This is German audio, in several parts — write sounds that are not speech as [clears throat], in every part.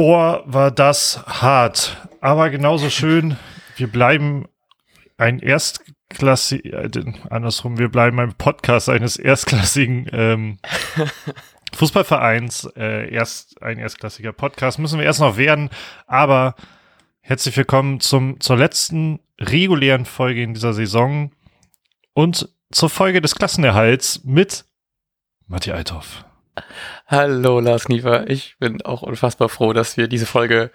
Boah, war das hart. Aber genauso schön, wir bleiben ein erstklassig, äh, andersrum, wir bleiben ein Podcast eines erstklassigen ähm, [laughs] Fußballvereins, äh, erst ein erstklassiger Podcast, müssen wir erst noch werden, aber herzlich willkommen zum, zur letzten regulären Folge in dieser Saison und zur Folge des Klassenerhalts mit Matti Althoff. Hallo Lars Kniefer, ich bin auch unfassbar froh, dass wir diese Folge,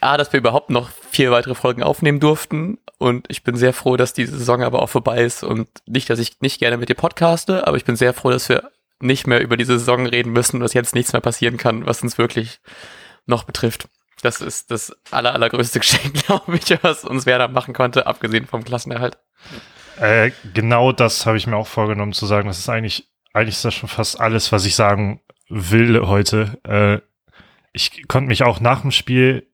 ah, dass wir überhaupt noch vier weitere Folgen aufnehmen durften und ich bin sehr froh, dass diese Saison aber auch vorbei ist und nicht, dass ich nicht gerne mit dir podcaste, aber ich bin sehr froh, dass wir nicht mehr über diese Saison reden müssen und dass jetzt nichts mehr passieren kann, was uns wirklich noch betrifft. Das ist das aller, allergrößte [laughs] Geschenk, glaube ich, was uns Werder machen konnte, abgesehen vom Klassenerhalt. Äh, genau das habe ich mir auch vorgenommen zu sagen. Das ist eigentlich, eigentlich ist das schon fast alles, was ich sagen will heute. Äh, ich konnte mich auch nach dem Spiel,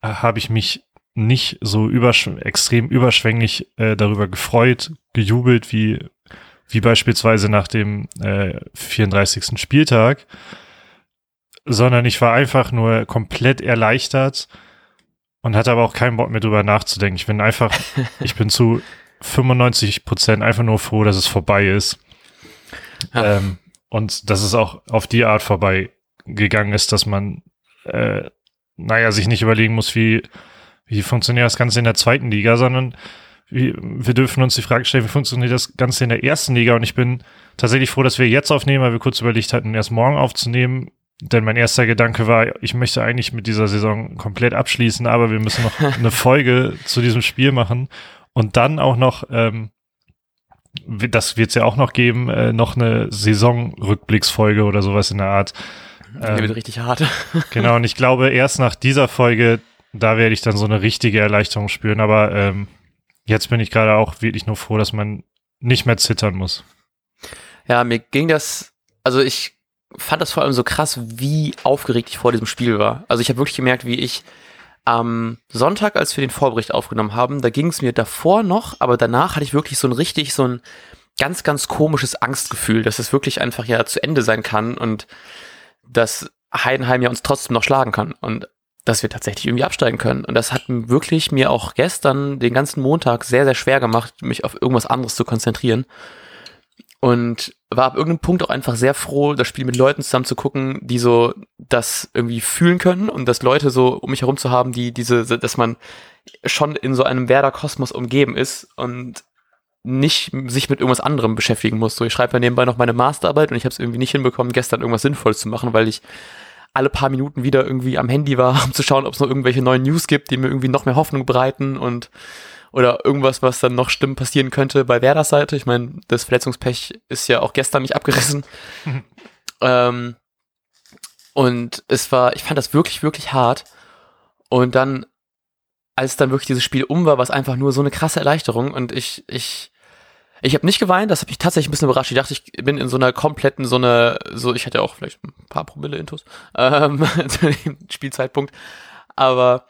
äh, habe ich mich nicht so übersch extrem überschwänglich äh, darüber gefreut, gejubelt, wie, wie beispielsweise nach dem äh, 34. Spieltag, sondern ich war einfach nur komplett erleichtert und hatte aber auch keinen Bock mehr drüber nachzudenken. Ich bin einfach, [laughs] ich bin zu 95 Prozent einfach nur froh, dass es vorbei ist. Ähm, und dass es auch auf die Art vorbei gegangen ist, dass man, äh, naja, sich nicht überlegen muss, wie, wie funktioniert das Ganze in der zweiten Liga, sondern wie, wir dürfen uns die Frage stellen, wie funktioniert das Ganze in der ersten Liga? Und ich bin tatsächlich froh, dass wir jetzt aufnehmen, weil wir kurz überlegt hatten, erst morgen aufzunehmen. Denn mein erster Gedanke war, ich möchte eigentlich mit dieser Saison komplett abschließen, aber wir müssen noch [laughs] eine Folge zu diesem Spiel machen und dann auch noch ähm, das wird es ja auch noch geben, äh, noch eine Saisonrückblicksfolge oder sowas in der Art. Ähm, die wird richtig hart. [laughs] genau, und ich glaube, erst nach dieser Folge, da werde ich dann so eine richtige Erleichterung spüren. Aber ähm, jetzt bin ich gerade auch wirklich nur froh, dass man nicht mehr zittern muss. Ja, mir ging das, also ich fand das vor allem so krass, wie aufgeregt ich vor diesem Spiel war. Also ich habe wirklich gemerkt, wie ich am Sonntag, als wir den Vorbericht aufgenommen haben, da ging es mir davor noch, aber danach hatte ich wirklich so ein richtig, so ein ganz, ganz komisches Angstgefühl, dass es wirklich einfach ja zu Ende sein kann und dass Heidenheim ja uns trotzdem noch schlagen kann und dass wir tatsächlich irgendwie absteigen können. Und das hat wirklich mir auch gestern den ganzen Montag sehr, sehr schwer gemacht, mich auf irgendwas anderes zu konzentrieren und war ab irgendeinem Punkt auch einfach sehr froh, das Spiel mit Leuten zusammen zu gucken, die so das irgendwie fühlen können und dass Leute so um mich herum zu haben, die diese, dass man schon in so einem Werder-Kosmos umgeben ist und nicht sich mit irgendwas anderem beschäftigen muss. So, ich schreibe ja nebenbei noch meine Masterarbeit und ich habe es irgendwie nicht hinbekommen, gestern irgendwas Sinnvolles zu machen, weil ich alle paar Minuten wieder irgendwie am Handy war, [laughs] um zu schauen, ob es noch irgendwelche neuen News gibt, die mir irgendwie noch mehr Hoffnung bereiten und oder irgendwas, was dann noch schlimm passieren könnte bei Werders Seite. Ich meine, das Verletzungspech ist ja auch gestern nicht abgerissen. [laughs] ähm, und es war, ich fand das wirklich, wirklich hart. Und dann, als dann wirklich dieses Spiel um war, war es einfach nur so eine krasse Erleichterung. Und ich, ich, ich habe nicht geweint, das hat mich tatsächlich ein bisschen überrascht. Ich dachte, ich bin in so einer kompletten, so eine, so, ich hatte ja auch vielleicht ein paar Promille Intus, ähm, [laughs] zu dem Spielzeitpunkt. Aber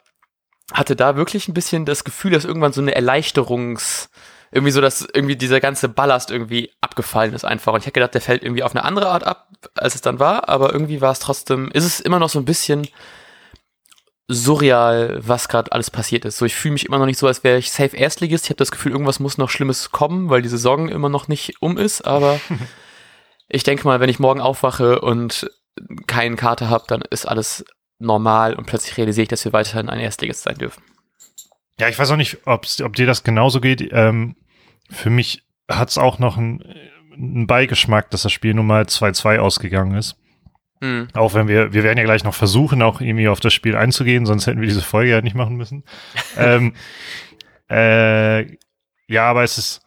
hatte da wirklich ein bisschen das Gefühl, dass irgendwann so eine Erleichterungs, irgendwie so, dass irgendwie dieser ganze Ballast irgendwie abgefallen ist einfach. Und ich hätte gedacht, der fällt irgendwie auf eine andere Art ab, als es dann war, aber irgendwie war es trotzdem, ist es immer noch so ein bisschen surreal, was gerade alles passiert ist. So, ich fühle mich immer noch nicht so, als wäre ich safe Erstligist. Ich habe das Gefühl, irgendwas muss noch Schlimmes kommen, weil die Saison immer noch nicht um ist, aber [laughs] ich denke mal, wenn ich morgen aufwache und keinen Kater habe, dann ist alles normal und plötzlich realisiere ich, dass wir weiterhin ein Erstligist sein dürfen. Ja, ich weiß auch nicht, ob dir das genauso geht. Ähm, für mich hat es auch noch einen, einen Beigeschmack, dass das Spiel nun mal 2-2 ausgegangen ist. Mhm. Auch wenn wir, wir werden ja gleich noch versuchen, auch irgendwie auf das Spiel einzugehen, sonst hätten wir diese Folge ja nicht machen müssen. [laughs] ähm, äh, ja, aber es ist,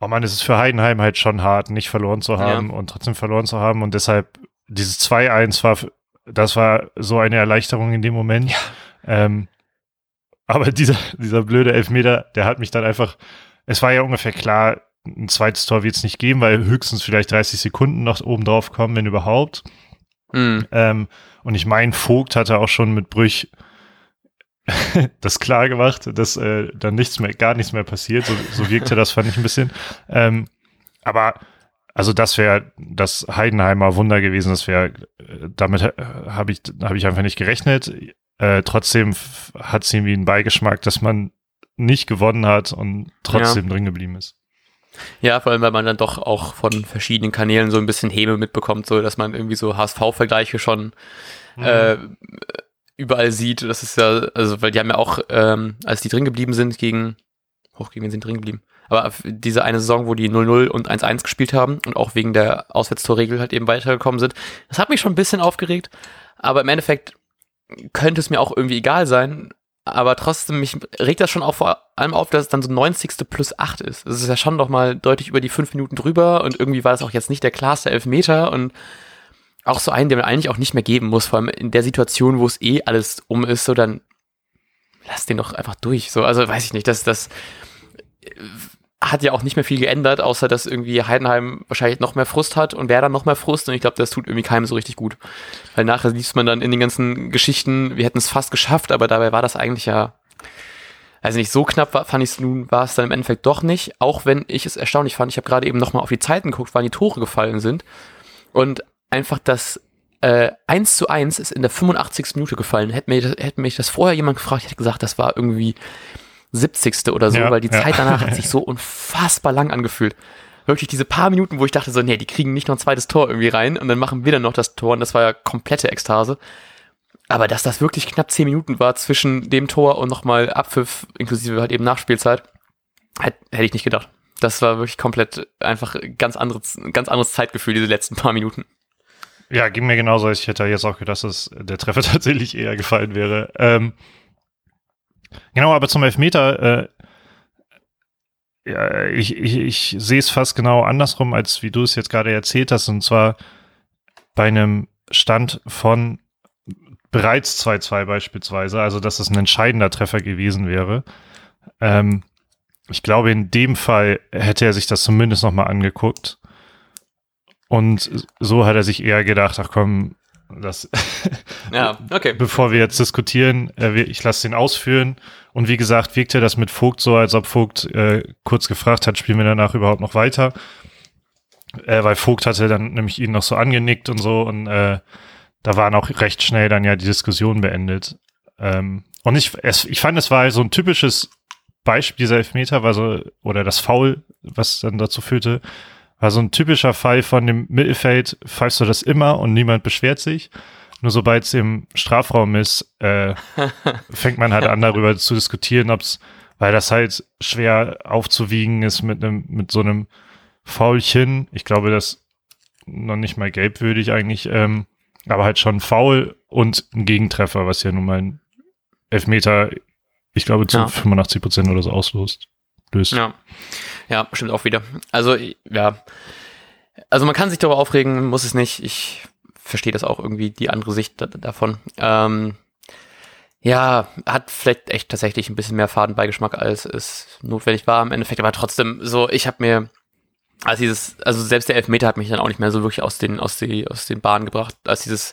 oh man, es ist für Heidenheim halt schon hart, nicht verloren zu haben ja. und trotzdem verloren zu haben und deshalb dieses 2-1 war das war so eine Erleichterung in dem Moment. Ja. Ähm, aber dieser, dieser blöde Elfmeter, der hat mich dann einfach, es war ja ungefähr klar, ein zweites Tor wird es nicht geben, weil höchstens vielleicht 30 Sekunden noch oben drauf kommen, wenn überhaupt. Mhm. Ähm, und ich meine, Vogt hatte auch schon mit Brüch [laughs] das klar gemacht, dass äh, dann nichts mehr, gar nichts mehr passiert. So, so wirkte das, fand ich ein bisschen. Ähm, aber also das wäre das Heidenheimer Wunder gewesen. Das wäre, damit habe ich, habe ich einfach nicht gerechnet. Äh, trotzdem hat es irgendwie einen Beigeschmack, dass man nicht gewonnen hat und trotzdem ja. drin geblieben ist. Ja, vor allem, weil man dann doch auch von verschiedenen Kanälen so ein bisschen Häme mitbekommt, so dass man irgendwie so HSV-Vergleiche schon mhm. äh, überall sieht. Das ist ja, also, weil die haben ja auch, ähm, als die drin geblieben sind gegen, hoch gegen wen sind drin geblieben? Aber diese eine Saison, wo die 0-0 und 1-1 gespielt haben und auch wegen der Auswärtstorregel halt eben weitergekommen sind, das hat mich schon ein bisschen aufgeregt. Aber im Endeffekt könnte es mir auch irgendwie egal sein. Aber trotzdem, mich regt das schon auch vor allem auf, dass es dann so 90. plus 8 ist. Das ist ja schon doch mal deutlich über die 5 Minuten drüber und irgendwie war das auch jetzt nicht der klarste Elfmeter und auch so einen, der man eigentlich auch nicht mehr geben muss, vor allem in der Situation, wo es eh alles um ist, so dann lass den doch einfach durch. So, also weiß ich nicht, dass das hat ja auch nicht mehr viel geändert, außer dass irgendwie Heidenheim wahrscheinlich noch mehr Frust hat und wer dann noch mehr Frust und ich glaube, das tut irgendwie keinem so richtig gut. Weil nachher liest man dann in den ganzen Geschichten, wir hätten es fast geschafft, aber dabei war das eigentlich ja, also nicht so knapp war, fand ich es nun, war es dann im Endeffekt doch nicht, auch wenn ich es erstaunlich fand, ich habe gerade eben nochmal auf die Zeiten geguckt, wann die Tore gefallen sind und einfach das äh, 1 zu 1 ist in der 85. Minute gefallen. Hätte mir, hätte mich das vorher jemand gefragt, ich hätte gesagt, das war irgendwie 70. oder so, ja, weil die ja. Zeit danach hat sich [laughs] so unfassbar lang angefühlt. Wirklich diese paar Minuten, wo ich dachte so, nee, die kriegen nicht noch ein zweites Tor irgendwie rein und dann machen wir dann noch das Tor und das war ja komplette Ekstase. Aber dass das wirklich knapp zehn Minuten war zwischen dem Tor und nochmal Abpfiff, inklusive halt eben Nachspielzeit, hätte ich nicht gedacht. Das war wirklich komplett einfach ganz anderes, ganz anderes Zeitgefühl, diese letzten paar Minuten. Ja, ging mir genauso. Ich hätte jetzt auch gedacht, dass der Treffer [laughs] tatsächlich eher gefallen wäre. Ähm, Genau, aber zum Elfmeter, äh, ja, ich, ich, ich sehe es fast genau andersrum, als wie du es jetzt gerade erzählt hast, und zwar bei einem Stand von bereits 2-2 beispielsweise, also dass es ein entscheidender Treffer gewesen wäre. Ähm, ich glaube, in dem Fall hätte er sich das zumindest nochmal angeguckt. Und so hat er sich eher gedacht, ach komm, das [laughs] ja, okay. bevor wir jetzt diskutieren, äh, ich lasse den ausführen. Und wie gesagt, wirkte das mit Vogt so, als ob Vogt äh, kurz gefragt hat, spielen wir danach überhaupt noch weiter? Äh, weil Vogt hatte dann nämlich ihn noch so angenickt und so und äh, da waren auch recht schnell dann ja die Diskussion beendet. Ähm, und ich, es, ich fand, es war so ein typisches Beispiel, dieser Elfmeter war so, oder das Foul, was dann dazu führte, war so ein typischer Fall von dem Mittelfeld, pfeifst du das immer und niemand beschwert sich. Nur sobald es im Strafraum ist, äh, [laughs] fängt man halt an darüber zu diskutieren, ob es, weil das halt schwer aufzuwiegen ist mit einem, mit so einem Faulchen. Ich glaube, das noch nicht mal gelbwürdig eigentlich, ähm, aber halt schon faul und ein Gegentreffer, was ja nun mal ein Elfmeter, ich glaube, zu ja. 85 Prozent oder so auslöst. Löst. Ja. Ja, stimmt auch wieder. Also, ja. Also man kann sich darüber aufregen, muss es nicht. Ich verstehe das auch irgendwie, die andere Sicht davon. Ähm, ja, hat vielleicht echt tatsächlich ein bisschen mehr Fadenbeigeschmack, als es notwendig war im Endeffekt, aber trotzdem so, ich habe mir, als dieses, also selbst der Elfmeter hat mich dann auch nicht mehr so wirklich aus den, aus, die, aus den Bahnen gebracht, als dieses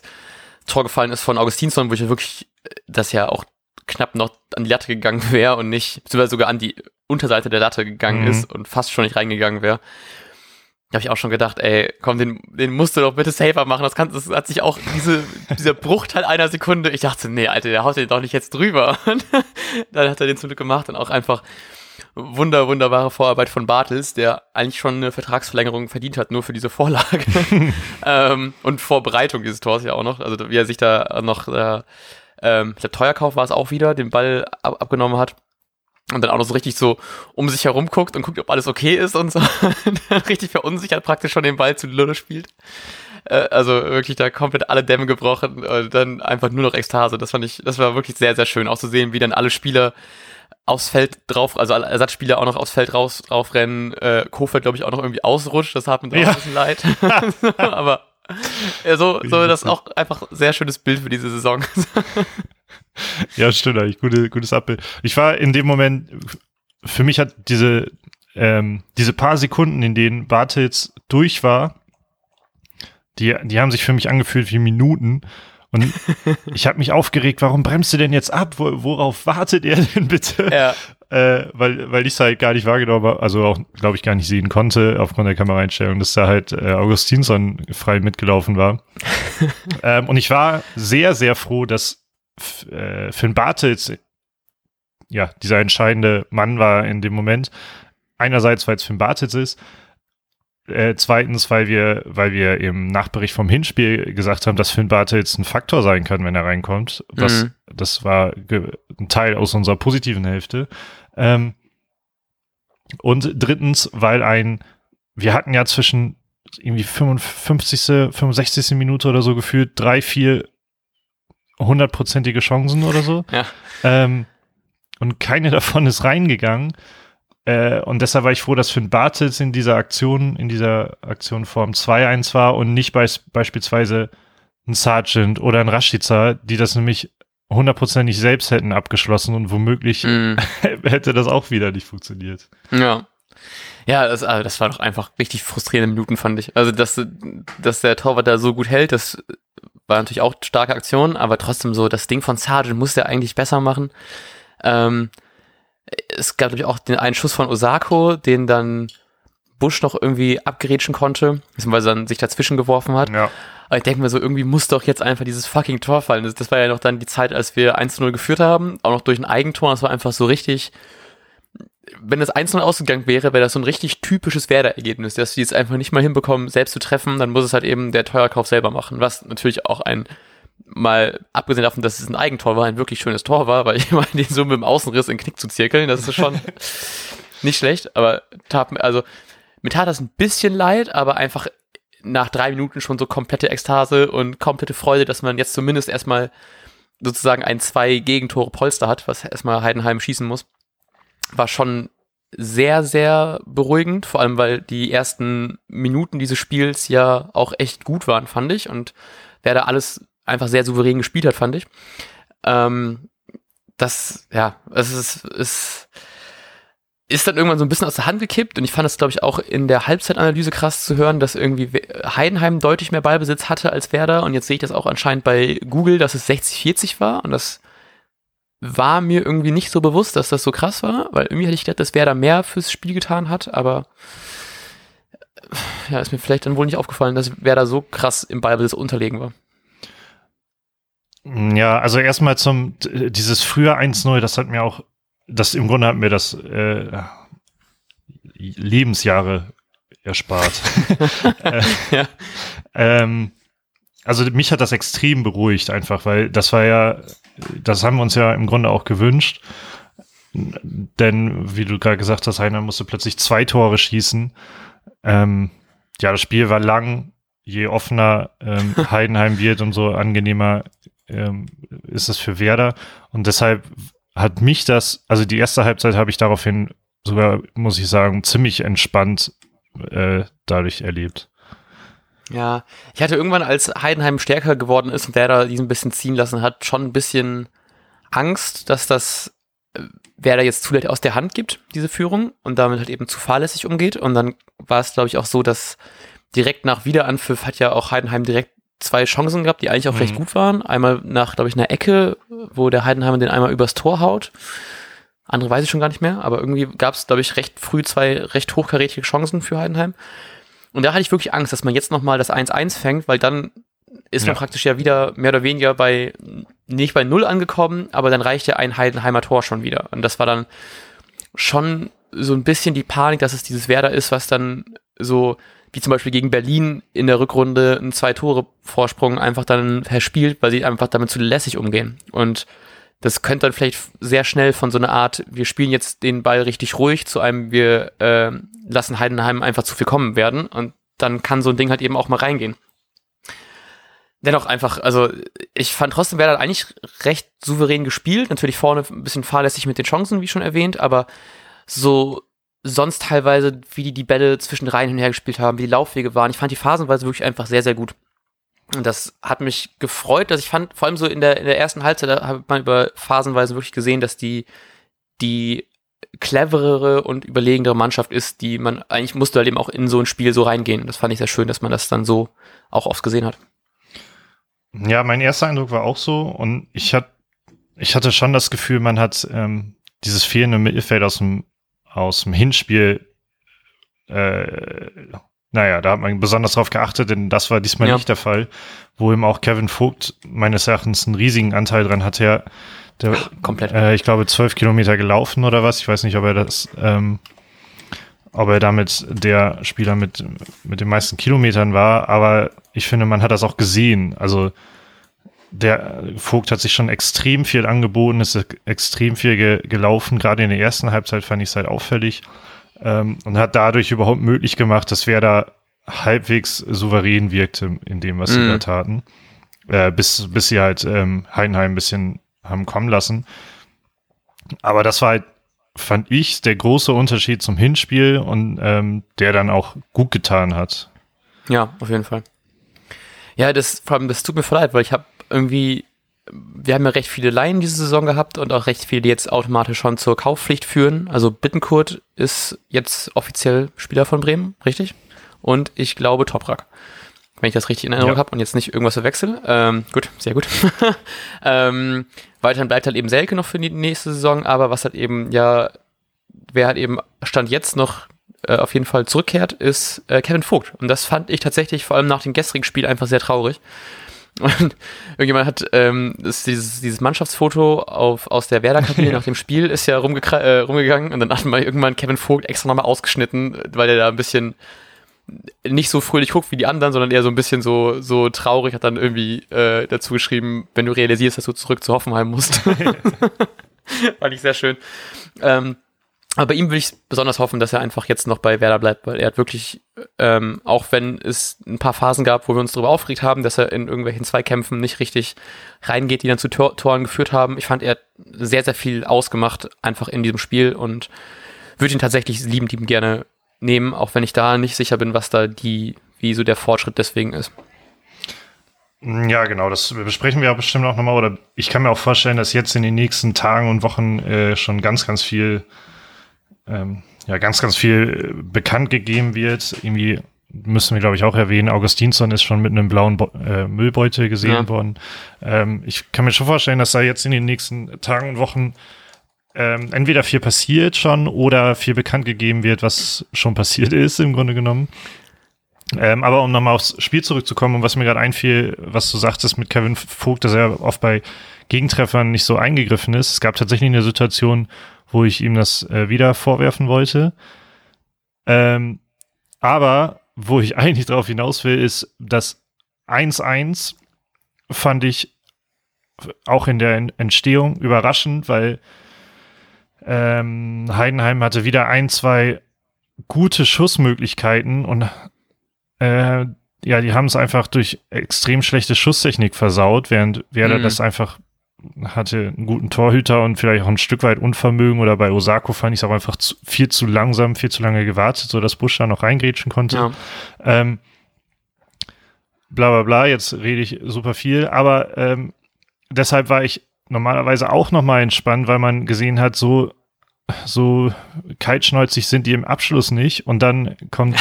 Tor gefallen ist von Augustinsson, wo ich wirklich das ja auch knapp noch an die Latte gegangen [laughs] wäre und nicht, beziehungsweise sogar an die Unterseite der Latte gegangen mhm. ist und fast schon nicht reingegangen wäre. Da habe ich auch schon gedacht, ey, komm, den, den musst du doch bitte safer machen. Das, kann, das hat sich auch diese, [laughs] dieser Bruchteil einer Sekunde. Ich dachte, nee, Alter, der haut den doch nicht jetzt drüber. [laughs] Und dann hat er den zum Glück gemacht und auch einfach wunder, wunderbare Vorarbeit von Bartels, der eigentlich schon eine Vertragsverlängerung verdient hat, nur für diese Vorlage. [laughs] ähm, und Vorbereitung dieses Tors ja auch noch. Also wie er sich da noch, äh, ähm, ich glaube, Teuerkauf war es auch wieder, den Ball ab abgenommen hat und dann auch noch so richtig so um sich herum guckt und guckt, ob alles okay ist und so. [laughs] richtig verunsichert praktisch schon den Ball zu Lille spielt. Äh, also wirklich da komplett alle Dämme gebrochen und dann einfach nur noch Ekstase. Das fand ich, das war wirklich sehr, sehr schön. Auch zu sehen, wie dann alle Spieler aufs Feld drauf, also alle Ersatzspieler auch noch aufs Feld raus, raufrennen. Äh, Kofeld, glaube ich, auch noch irgendwie ausrutscht. Das hat mir ja. auch ein bisschen leid. [laughs] Aber ja, so, so das ist auch einfach sehr schönes Bild für diese Saison. [laughs] [laughs] ja, stimmt eigentlich. Gute, gutes Abbild. Ich war in dem Moment, für mich hat diese, ähm, diese paar Sekunden, in denen Bartels durch war, die, die haben sich für mich angefühlt wie Minuten. Und [laughs] ich habe mich aufgeregt, warum bremst du denn jetzt ab? Wo, worauf wartet er denn bitte? Ja. [laughs] äh, weil, weil ich es halt gar nicht wahrgenommen habe, also auch, glaube ich, gar nicht sehen konnte aufgrund der Kameraeinstellung, dass da halt äh, Augustinsson frei mitgelaufen war. ähm, und ich war sehr, sehr froh, dass äh, Finn Bartels ja, dieser entscheidende Mann war in dem Moment. Einerseits, weil es Finn Bartels ist, äh, zweitens, weil wir, weil wir im Nachbericht vom Hinspiel gesagt haben, dass Finn Bartels ein Faktor sein kann, wenn er reinkommt. Was, mhm. Das war ein Teil aus unserer positiven Hälfte. Ähm, und drittens, weil ein, wir hatten ja zwischen irgendwie 55., 65. Minute oder so gefühlt drei, vier hundertprozentige Chancen oder so. Ja. Ähm, und keine [laughs] davon ist reingegangen. Äh, und deshalb war ich froh, dass Finn Bartels in dieser Aktion, in dieser Aktion Form 2-1 war und nicht be beispielsweise ein Sergeant oder ein Rashica, die das nämlich hundertprozentig selbst hätten abgeschlossen und womöglich mm. [laughs] hätte das auch wieder nicht funktioniert. Ja. Ja, das, also das war doch einfach richtig frustrierende Minuten, fand ich. Also, dass, dass der Torwart da so gut hält, das war natürlich auch starke Aktion, aber trotzdem so, das Ding von Sargent muss der eigentlich besser machen. Ähm, es gab natürlich auch den einen Schuss von Osako, den dann Bush noch irgendwie abgerätschen konnte, beziehungsweise dann sich dazwischen geworfen hat. Ja. Aber ich denke mir so, irgendwie muss doch jetzt einfach dieses fucking Tor fallen. Das, das war ja noch dann die Zeit, als wir 1-0 geführt haben, auch noch durch ein Eigentor. Das war einfach so richtig, wenn das 1-0 ausgegangen wäre, wäre das so ein richtig typisches Werder-Ergebnis, dass die es einfach nicht mal hinbekommen, selbst zu treffen, dann muss es halt eben der Teuerkauf selber machen, was natürlich auch ein mal abgesehen davon, dass es ein Eigentor war, ein wirklich schönes Tor war, weil [laughs] ich meine, den so mit dem Außenriss in den Knick zu zirkeln, das ist schon [laughs] nicht schlecht, aber tat, also mir tat das ein bisschen leid, aber einfach nach drei Minuten schon so komplette Ekstase und komplette Freude, dass man jetzt zumindest erstmal sozusagen ein zwei Gegentore Polster hat, was erstmal Heidenheim schießen muss, war schon sehr, sehr beruhigend, vor allem weil die ersten Minuten dieses Spiels ja auch echt gut waren, fand ich, und wer da alles einfach sehr souverän gespielt hat, fand ich. Ähm, das, ja, es ist, ist, ist dann irgendwann so ein bisschen aus der Hand gekippt und ich fand es, glaube ich, auch in der Halbzeitanalyse krass zu hören, dass irgendwie Heidenheim deutlich mehr Ballbesitz hatte als Werder und jetzt sehe ich das auch anscheinend bei Google, dass es 60-40 war und das war mir irgendwie nicht so bewusst, dass das so krass war, weil irgendwie hätte ich gedacht, dass Werder mehr fürs Spiel getan hat, aber ja, ist mir vielleicht dann wohl nicht aufgefallen, dass Werder so krass im Ballbesitz unterlegen war. Ja, also erstmal zum, dieses frühe 1-0, das hat mir auch, das im Grunde hat mir das äh, Lebensjahre erspart. [laughs] [laughs] äh, ja. ähm, also mich hat das extrem beruhigt einfach, weil das war ja, das haben wir uns ja im Grunde auch gewünscht. Denn, wie du gerade gesagt hast, Heiner musste plötzlich zwei Tore schießen. Ähm, ja, das Spiel war lang. Je offener ähm, [laughs] Heidenheim wird, umso angenehmer ähm, ist es für Werder. Und deshalb hat mich das, also die erste Halbzeit habe ich daraufhin sogar, muss ich sagen, ziemlich entspannt äh, dadurch erlebt. Ja, ich hatte irgendwann, als Heidenheim stärker geworden ist und Werder diesen ein bisschen ziehen lassen hat, schon ein bisschen Angst, dass das äh, Werder jetzt zu leicht aus der Hand gibt, diese Führung, und damit halt eben zu fahrlässig umgeht. Und dann war es, glaube ich, auch so, dass direkt nach Wiederanpfiff hat ja auch Heidenheim direkt zwei Chancen gehabt, die eigentlich auch mhm. recht gut waren. Einmal nach, glaube ich, einer Ecke, wo der Heidenheimer den einmal übers Tor haut. Andere weiß ich schon gar nicht mehr, aber irgendwie gab es, glaube ich, recht früh zwei recht hochkarätige Chancen für Heidenheim. Und da hatte ich wirklich Angst, dass man jetzt nochmal das 1-1 fängt, weil dann ist man praktisch ja wieder mehr oder weniger bei, nicht bei Null angekommen, aber dann reicht ja ein Heidenheimer Tor schon wieder. Und das war dann schon so ein bisschen die Panik, dass es dieses Werder ist, was dann so wie zum Beispiel gegen Berlin in der Rückrunde einen Zwei-Tore-Vorsprung einfach dann verspielt, weil sie einfach damit zu lässig umgehen. Und das könnte dann vielleicht sehr schnell von so einer Art, wir spielen jetzt den Ball richtig ruhig, zu einem, wir äh, lassen Heidenheim einfach zu viel kommen werden. Und dann kann so ein Ding halt eben auch mal reingehen. Dennoch einfach, also ich fand trotzdem, wer dann eigentlich recht souverän gespielt. Natürlich vorne ein bisschen fahrlässig mit den Chancen, wie schon erwähnt, aber so sonst teilweise, wie die die Bälle zwischen Reihen hinher gespielt haben, wie die Laufwege waren. Ich fand die phasenweise wirklich einfach sehr, sehr gut. Und das hat mich gefreut, dass ich fand, vor allem so in der, in der ersten Halbzeit, da hat man über phasenweise wirklich gesehen, dass die, die cleverere und überlegendere Mannschaft ist, die man eigentlich musste halt eben auch in so ein Spiel so reingehen. Das fand ich sehr schön, dass man das dann so auch oft gesehen hat. Ja, mein erster Eindruck war auch so und ich hatte ich hatte schon das Gefühl, man hat ähm, dieses fehlende Mittelfeld aus dem, aus dem Hinspiel, äh, naja, da hat man besonders drauf geachtet, denn das war diesmal ja. nicht der Fall, wo eben auch Kevin Vogt meines Erachtens einen riesigen Anteil dran hatte. Ja, der, Ach, komplett. Äh, ich glaube, zwölf Kilometer gelaufen oder was. Ich weiß nicht, ob er das, ähm, ob er damit der Spieler mit, mit den meisten Kilometern war, aber ich finde, man hat das auch gesehen. Also der Vogt hat sich schon extrem viel angeboten, ist extrem viel ge gelaufen. Gerade in der ersten Halbzeit fand ich es halt auffällig ähm, und hat dadurch überhaupt möglich gemacht, dass wer da halbwegs souverän wirkte in dem, was mhm. sie da taten. Äh, bis, bis sie halt ähm, Heidenheim ein bisschen haben kommen lassen. Aber das war halt, fand ich, der große Unterschied zum Hinspiel und ähm, der dann auch gut getan hat. Ja, auf jeden Fall. Ja, das, vor allem, das tut mir voll leid, weil ich habe irgendwie, wir haben ja recht viele Laien diese Saison gehabt und auch recht viele, die jetzt automatisch schon zur Kaufpflicht führen. Also Bittenkurt ist jetzt offiziell Spieler von Bremen, richtig? Und ich glaube Toprak wenn ich das richtig in Erinnerung ja. habe und jetzt nicht irgendwas verwechsel. Ähm, gut, sehr gut. [laughs] ähm, weiterhin bleibt halt eben Selke noch für die nächste Saison, aber was halt eben ja, wer halt eben Stand jetzt noch äh, auf jeden Fall zurückkehrt, ist äh, Kevin Vogt. Und das fand ich tatsächlich vor allem nach dem gestrigen Spiel einfach sehr traurig. Und irgendjemand hat ähm, dieses, dieses Mannschaftsfoto auf, aus der Werder-Kabine [laughs] nach dem Spiel ist ja äh, rumgegangen und dann hat man irgendwann Kevin Vogt extra nochmal ausgeschnitten, weil er da ein bisschen nicht so fröhlich guckt wie die anderen, sondern eher so ein bisschen so, so traurig, hat dann irgendwie äh, dazu geschrieben, wenn du realisierst, dass du zurück zu Hoffenheim musst. [laughs] Fand ich sehr schön. Ähm, aber bei ihm würde ich besonders hoffen, dass er einfach jetzt noch bei Werder bleibt, weil er hat wirklich, ähm, auch wenn es ein paar Phasen gab, wo wir uns darüber aufgeregt haben, dass er in irgendwelchen Zweikämpfen nicht richtig reingeht, die dann zu Tor Toren geführt haben. Ich fand, er hat sehr, sehr viel ausgemacht, einfach in diesem Spiel und würde ihn tatsächlich liebend, liebend gerne nehmen, auch wenn ich da nicht sicher bin, was da die, wie so der Fortschritt deswegen ist. Ja, genau, das besprechen wir bestimmt auch nochmal. Oder ich kann mir auch vorstellen, dass jetzt in den nächsten Tagen und Wochen äh, schon ganz, ganz viel, ähm, ja, ganz, ganz viel äh, bekannt gegeben wird. Irgendwie müssen wir, glaube ich, auch erwähnen, Augustinsson ist schon mit einem blauen Bo äh, Müllbeutel gesehen ja. worden. Ähm, ich kann mir schon vorstellen, dass da jetzt in den nächsten Tagen und Wochen ähm, entweder viel passiert schon oder viel bekannt gegeben wird, was schon passiert [laughs] ist, im Grunde genommen. Ähm, aber um nochmal aufs Spiel zurückzukommen und was mir gerade einfiel, was du sagtest mit Kevin Vogt, dass er oft bei Gegentreffern nicht so eingegriffen ist. Es gab tatsächlich eine Situation, wo ich ihm das äh, wieder vorwerfen wollte. Ähm, aber wo ich [laughs] eigentlich darauf hinaus will, ist, dass 1-1 fand ich auch in der Entstehung überraschend, weil ähm, Heidenheim hatte wieder ein, zwei gute Schussmöglichkeiten und äh, ja, die haben es einfach durch extrem schlechte Schusstechnik versaut, während Werder mhm. das einfach hatte einen guten Torhüter und vielleicht auch ein Stück weit Unvermögen oder bei Osako fand ich es auch einfach zu, viel zu langsam, viel zu lange gewartet, so dass Busch da noch reingrätschen konnte. Ja. Ähm, bla bla bla, jetzt rede ich super viel, aber ähm, deshalb war ich normalerweise auch nochmal entspannt, weil man gesehen hat, so, so kaltschnäuzig sind die im Abschluss nicht. Und dann kommt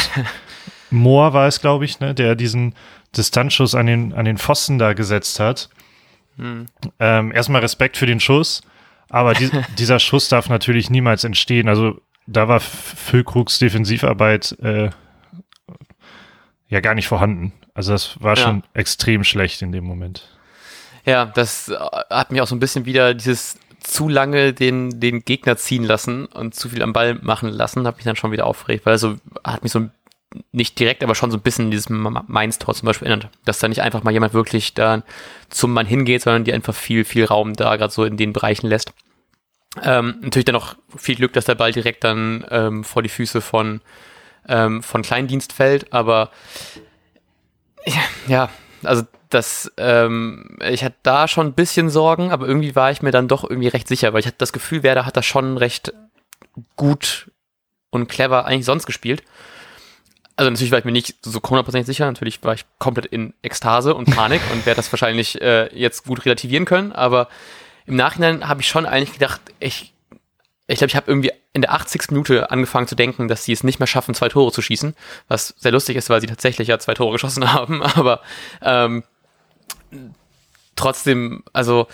[laughs] Mohr, war es, glaube ich, ne, der diesen Distanzschuss an den, an den Pfosten da gesetzt hat. Hm. Ähm, erstmal Respekt für den Schuss, aber die, [laughs] dieser Schuss darf natürlich niemals entstehen. Also da war Füllkrugs Defensivarbeit äh, ja gar nicht vorhanden. Also das war ja. schon extrem schlecht in dem Moment. Ja, das äh, hat mich auch so ein bisschen wieder dieses zu lange den, den Gegner ziehen lassen und zu viel am Ball machen lassen, hat mich dann schon wieder aufgeregt, weil also hat mich so nicht direkt, aber schon so ein bisschen dieses Mainz-Tor zum Beispiel erinnert, dass da nicht einfach mal jemand wirklich da zum Mann hingeht, sondern die einfach viel, viel Raum da gerade so in den Bereichen lässt. Ähm, natürlich dann noch viel Glück, dass der Ball direkt dann ähm, vor die Füße von, ähm, von Kleindienst fällt, aber ja, ja also das, ähm, ich hatte da schon ein bisschen Sorgen, aber irgendwie war ich mir dann doch irgendwie recht sicher, weil ich hatte das Gefühl, Werder hat das schon recht gut und clever eigentlich sonst gespielt. Also natürlich war ich mir nicht so hundertprozentig sicher, natürlich war ich komplett in Ekstase und Panik [laughs] und werde das wahrscheinlich äh, jetzt gut relativieren können, aber im Nachhinein habe ich schon eigentlich gedacht, ich ich glaube, ich habe irgendwie in der 80. Minute angefangen zu denken, dass sie es nicht mehr schaffen, zwei Tore zu schießen, was sehr lustig ist, weil sie tatsächlich ja zwei Tore [laughs] geschossen haben, aber ähm, trotzdem, also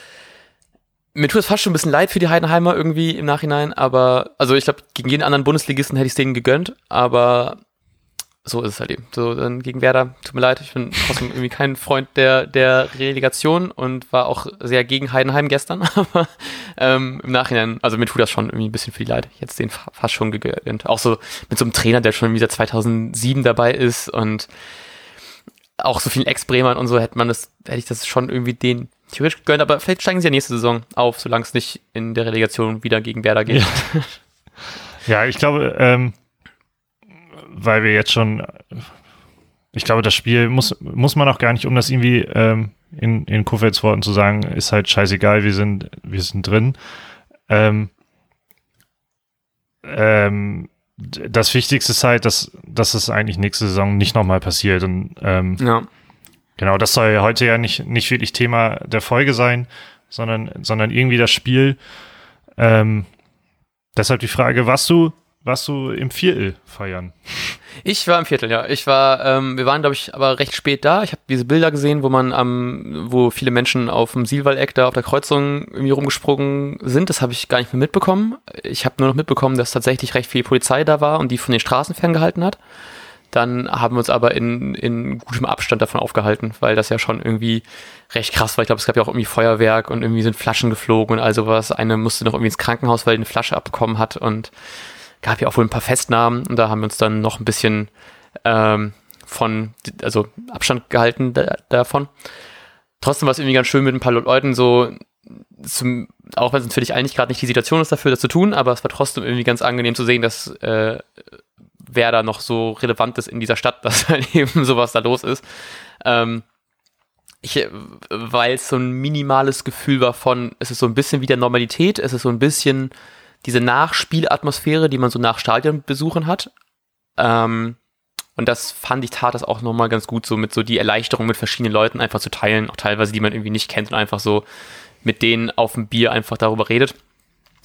mir tut es fast schon ein bisschen leid für die Heidenheimer irgendwie im Nachhinein, aber, also ich glaube, gegen jeden anderen Bundesligisten hätte ich es denen gegönnt, aber so ist es halt eben. So, dann gegen Werder, tut mir leid, ich bin trotzdem irgendwie kein Freund der, der Relegation und war auch sehr gegen Heidenheim gestern, [laughs] aber ähm, im Nachhinein, also mir tut das schon irgendwie ein bisschen viel leid. Jetzt den fast schon gegönnt. Auch so mit so einem Trainer, der schon wieder 2007 dabei ist und auch so vielen Ex-Bremern und so hätte man das, hätte ich das schon irgendwie den theoretisch gegönnt, aber vielleicht steigen sie ja nächste Saison auf, solange es nicht in der Relegation wieder gegen Werder geht. Ja, [laughs] ja ich glaube, ähm, weil wir jetzt schon, ich glaube, das Spiel muss, muss man auch gar nicht, um das irgendwie ähm, in, in Kufelds Worten zu sagen, ist halt scheißegal, wir sind, wir sind drin. Ähm, ähm, das Wichtigste ist halt, dass, dass es eigentlich nächste Saison nicht nochmal passiert. Und ähm, ja. genau, das soll heute ja nicht, nicht wirklich Thema der Folge sein, sondern, sondern irgendwie das Spiel. Ähm, deshalb die Frage, warst du, warst du im Viertel feiern? Ich war im Viertel, ja. Ich war, ähm, wir waren, glaube ich, aber recht spät da. Ich habe diese Bilder gesehen, wo man am, wo viele Menschen auf dem Sielwalleck da auf der Kreuzung irgendwie rumgesprungen sind. Das habe ich gar nicht mehr mitbekommen. Ich habe nur noch mitbekommen, dass tatsächlich recht viel Polizei da war und die von den Straßen ferngehalten hat. Dann haben wir uns aber in, in gutem Abstand davon aufgehalten, weil das ja schon irgendwie recht krass war. Ich glaube, es gab ja auch irgendwie Feuerwerk und irgendwie sind Flaschen geflogen und all sowas. Eine musste noch irgendwie ins Krankenhaus, weil eine Flasche abbekommen hat und gab ja auch wohl ein paar Festnahmen und da haben wir uns dann noch ein bisschen ähm, von, also Abstand gehalten da, davon. Trotzdem war es irgendwie ganz schön mit ein paar Leuten so, zum, auch wenn es natürlich eigentlich gerade nicht die Situation ist dafür, das zu tun, aber es war trotzdem irgendwie ganz angenehm zu sehen, dass äh, wer da noch so relevant ist in dieser Stadt, [laughs] dass halt eben sowas da los ist. Ähm, ich, weil es so ein minimales Gefühl war von, es ist so ein bisschen wieder Normalität, es ist so ein bisschen diese Nachspielatmosphäre, die man so nach Stadionbesuchen hat. Ähm, und das fand ich tat das auch nochmal ganz gut, so mit so die Erleichterung mit verschiedenen Leuten einfach zu teilen, auch teilweise, die man irgendwie nicht kennt und einfach so mit denen auf dem Bier einfach darüber redet.